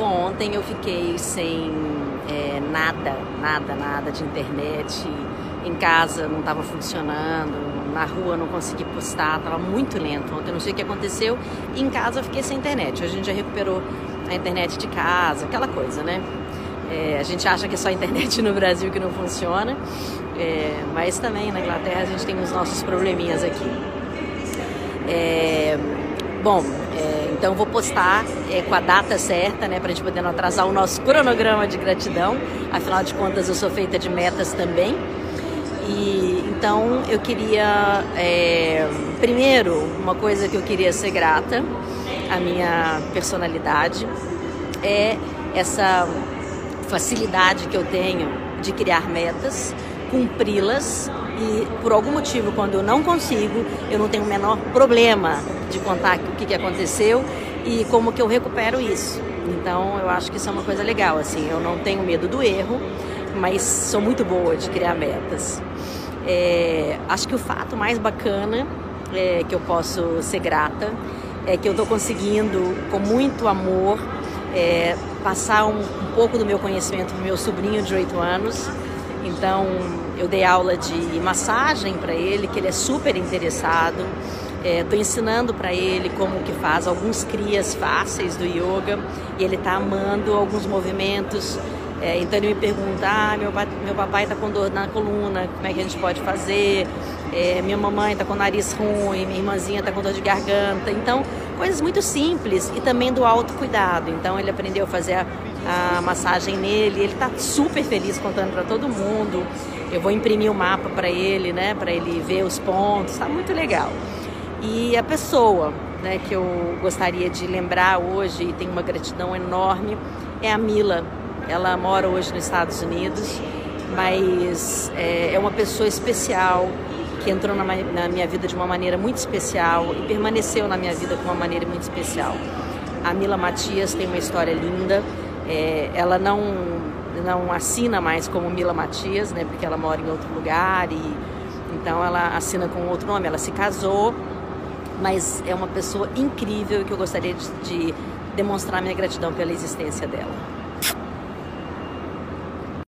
Bom, ontem eu fiquei sem é, nada, nada, nada de internet. Em casa não estava funcionando, na rua não consegui postar, estava muito lento. Ontem não sei o que aconteceu. E em casa eu fiquei sem internet. Hoje a gente já recuperou a internet de casa, aquela coisa, né? É, a gente acha que é só a internet no Brasil que não funciona, é, mas também na Inglaterra a gente tem os nossos probleminhas aqui. É, bom, é, então vou postar é, com a data certa, né, para a gente poder não atrasar o nosso cronograma de gratidão. Afinal de contas, eu sou feita de metas também. E então eu queria, é, primeiro, uma coisa que eu queria ser grata, a minha personalidade, é essa facilidade que eu tenho de criar metas, cumpri-las e por algum motivo quando eu não consigo, eu não tenho o menor problema de contar o que, que aconteceu e como que eu recupero isso. Então eu acho que isso é uma coisa legal, assim, eu não tenho medo do erro, mas sou muito boa de criar metas. É, acho que o fato mais bacana é, que eu posso ser grata é que eu estou conseguindo, com muito amor, é, passar um, um, pouco do meu conhecimento para meu sobrinho de 8 anos. Então, eu dei aula de massagem para ele, que ele é super interessado. Estou é, ensinando para ele como que faz alguns crias fáceis do yoga e ele está amando alguns movimentos. É, então ele me pergunta, ah, meu, meu papai está com dor na coluna, como é que a gente pode fazer? É, minha mamãe está com nariz ruim, minha irmãzinha está com dor de garganta. Então, coisas muito simples e também do autocuidado. Então ele aprendeu a fazer a, a massagem nele, ele está super feliz contando para todo mundo. Eu vou imprimir o um mapa para ele, né, para ele ver os pontos, está muito legal. E a pessoa né, que eu gostaria de lembrar hoje e tenho uma gratidão enorme é a Mila. Ela mora hoje nos Estados Unidos, mas é, é uma pessoa especial que entrou na, na, minha vida de uma maneira muito especial e permaneceu na minha vida de uma maneira muito especial. A Mila Matias tem uma história linda. É, ela não não assina mais como Mila Matias, né, porque ela mora em outro lugar e então ela assina com outro nome. Ela se casou mas é uma pessoa incrível que eu gostaria de, de demonstrar minha gratidão pela existência dela.